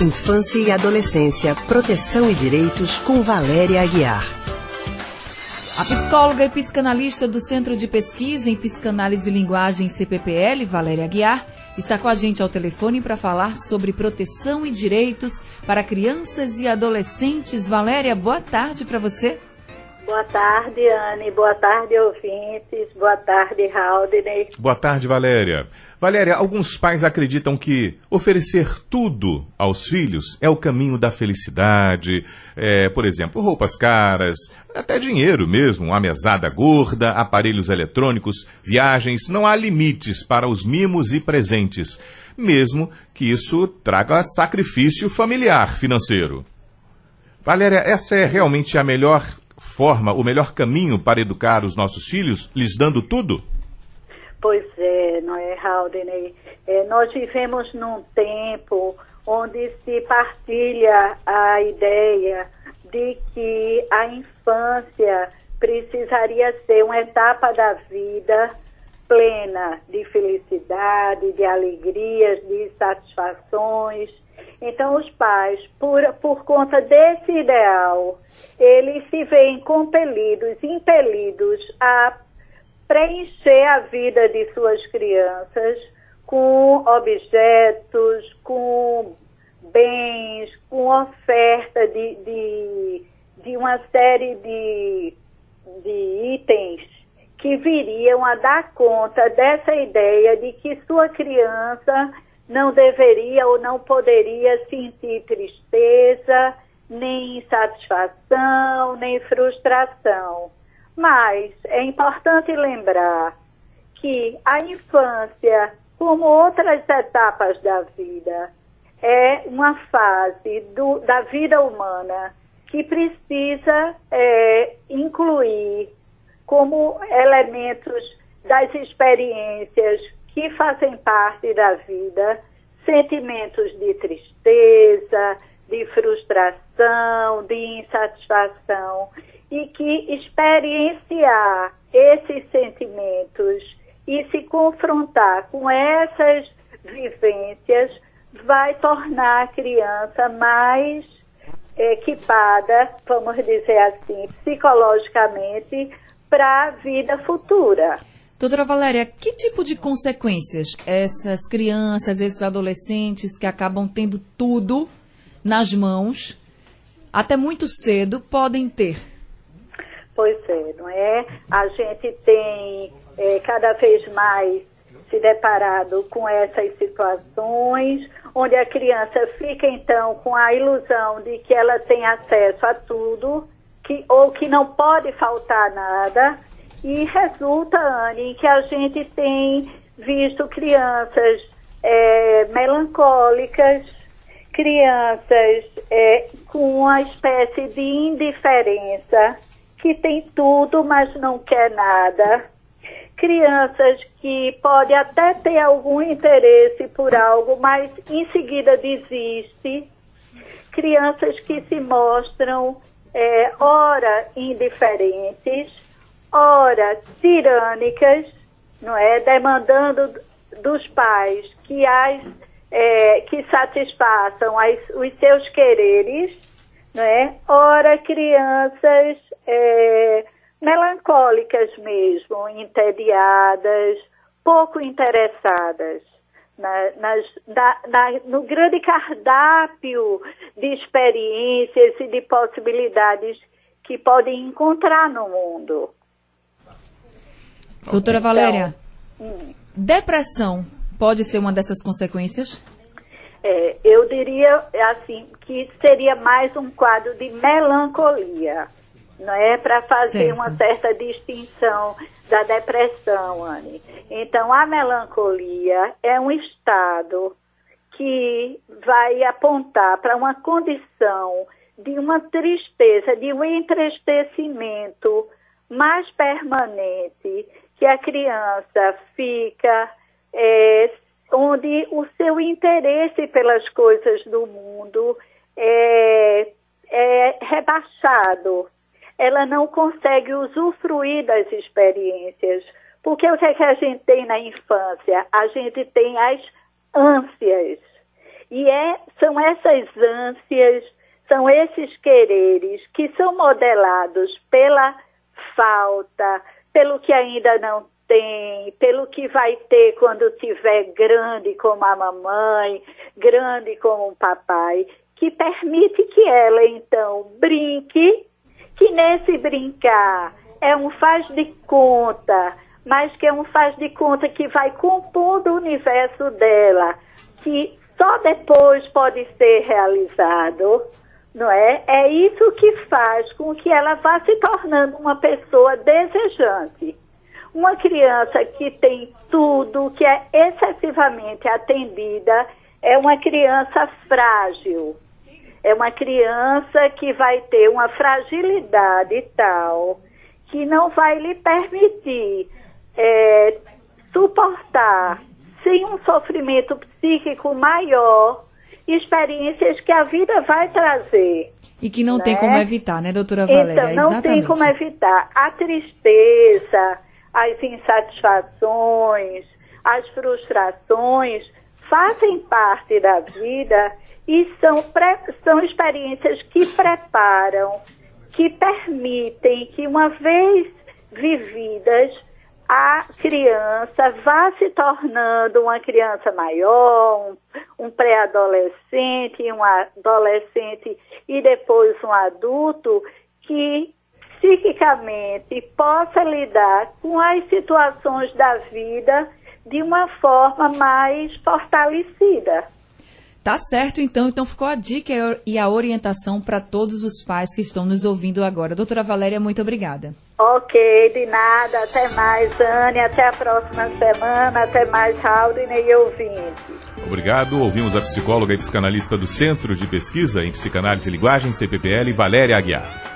Infância e Adolescência, Proteção e Direitos, com Valéria Aguiar. A psicóloga e psicanalista do Centro de Pesquisa em Psicanálise e Linguagem CPPL, Valéria Aguiar, está com a gente ao telefone para falar sobre proteção e direitos para crianças e adolescentes. Valéria, boa tarde para você. Boa tarde, Anne. Boa tarde, ouvintes. Boa tarde, Haldney. Boa tarde, Valéria. Valéria, alguns pais acreditam que oferecer tudo aos filhos é o caminho da felicidade. É, por exemplo, roupas caras, até dinheiro mesmo, uma mesada gorda, aparelhos eletrônicos, viagens. Não há limites para os mimos e presentes, mesmo que isso traga sacrifício familiar financeiro. Valéria, essa é realmente a melhor forma, o melhor caminho para educar os nossos filhos, lhes dando tudo? Pois é, não é, Haldane? É, nós vivemos num tempo onde se partilha a ideia de que a infância precisaria ser uma etapa da vida plena de felicidade, de alegrias, de satisfações então, os pais, por, por conta desse ideal, eles se veem compelidos, impelidos a preencher a vida de suas crianças com objetos, com bens, com oferta de, de, de uma série de, de itens que viriam a dar conta dessa ideia de que sua criança não deveria ou não poderia sentir tristeza, nem insatisfação, nem frustração. Mas é importante lembrar que a infância, como outras etapas da vida, é uma fase do, da vida humana que precisa é, incluir como elementos das experiências que fazem parte da vida sentimentos de tristeza, de frustração, de insatisfação e que experienciar esses sentimentos e se confrontar com essas vivências vai tornar a criança mais equipada, vamos dizer assim, psicologicamente para a vida futura. Doutora Valéria, que tipo de consequências essas crianças, esses adolescentes que acabam tendo tudo nas mãos, até muito cedo, podem ter? Pois é, não é? A gente tem é, cada vez mais se deparado com essas situações, onde a criança fica então com a ilusão de que ela tem acesso a tudo, que, ou que não pode faltar nada e resulta, Anne, que a gente tem visto crianças é, melancólicas, crianças é, com uma espécie de indiferença, que tem tudo, mas não quer nada. Crianças que podem até ter algum interesse por algo, mas em seguida desiste. Crianças que se mostram, é, ora, indiferentes ora tirânicas, não é, demandando dos pais que as é, que satisfaçam as, os seus quereres, não é? Ora crianças é, melancólicas mesmo, entediadas, pouco interessadas. Na, nas, na, no grande cardápio de experiências e de possibilidades que podem encontrar no mundo. Doutora Valéria, então, depressão pode ser uma dessas consequências? É, eu diria assim que seria mais um quadro de melancolia, não é para fazer certo. uma certa distinção da depressão, Anne. Então a melancolia é um estado que vai apontar para uma condição de uma tristeza, de um entristecimento mais permanente que a criança fica é, onde o seu interesse pelas coisas do mundo é, é rebaixado. Ela não consegue usufruir das experiências. Porque o que, é que a gente tem na infância? A gente tem as ânsias. E é, são essas ânsias, são esses quereres que são modelados pela falta, pelo que ainda não tem, pelo que vai ter quando tiver grande como a mamãe, grande como o papai, que permite que ela então brinque, que nesse brincar é um faz de conta, mas que é um faz de conta que vai compondo o universo dela, que só depois pode ser realizado, não é? É isso que faz com que ela vá se tornando uma pessoa desejante. Uma criança que tem tudo, que é excessivamente atendida, é uma criança frágil. É uma criança que vai ter uma fragilidade tal que não vai lhe permitir é, suportar, sem um sofrimento psíquico maior, experiências que a vida vai trazer. E que não né? tem como evitar, né, doutora Valéria? Então, não Exatamente. tem como evitar. A tristeza, as insatisfações, as frustrações fazem parte da vida e são, são experiências que preparam, que permitem que, uma vez vividas, a criança vá se tornando uma criança maior, um, um pré-adolescente, um adolescente e depois um adulto que psiquicamente possa lidar com as situações da vida de uma forma mais fortalecida. Tá certo, então. Então ficou a dica e a orientação para todos os pais que estão nos ouvindo agora. Doutora Valéria, muito obrigada. Ok, de nada. Até mais, Anne. Até a próxima semana. Até mais, Haldane e ouvinte. Obrigado. Ouvimos a psicóloga e psicanalista do Centro de Pesquisa em Psicanálise e Linguagem, CPPL, Valéria Aguiar.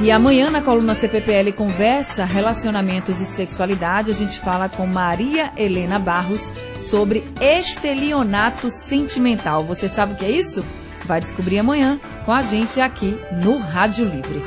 E amanhã na coluna CPPL Conversa, Relacionamentos e Sexualidade, a gente fala com Maria Helena Barros sobre estelionato sentimental. Você sabe o que é isso? Vai descobrir amanhã com a gente aqui no Rádio Livre.